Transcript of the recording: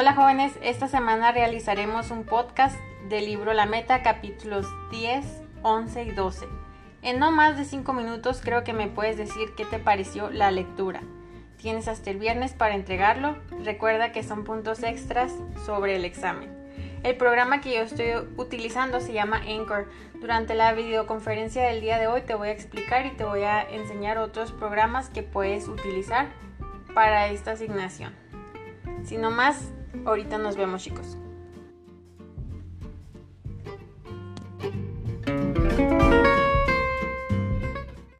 Hola jóvenes, esta semana realizaremos un podcast del libro La Meta, capítulos 10, 11 y 12. En no más de 5 minutos creo que me puedes decir qué te pareció la lectura. Tienes hasta el viernes para entregarlo. Recuerda que son puntos extras sobre el examen. El programa que yo estoy utilizando se llama Anchor. Durante la videoconferencia del día de hoy te voy a explicar y te voy a enseñar otros programas que puedes utilizar para esta asignación. Si no más, ahorita nos vemos chicos.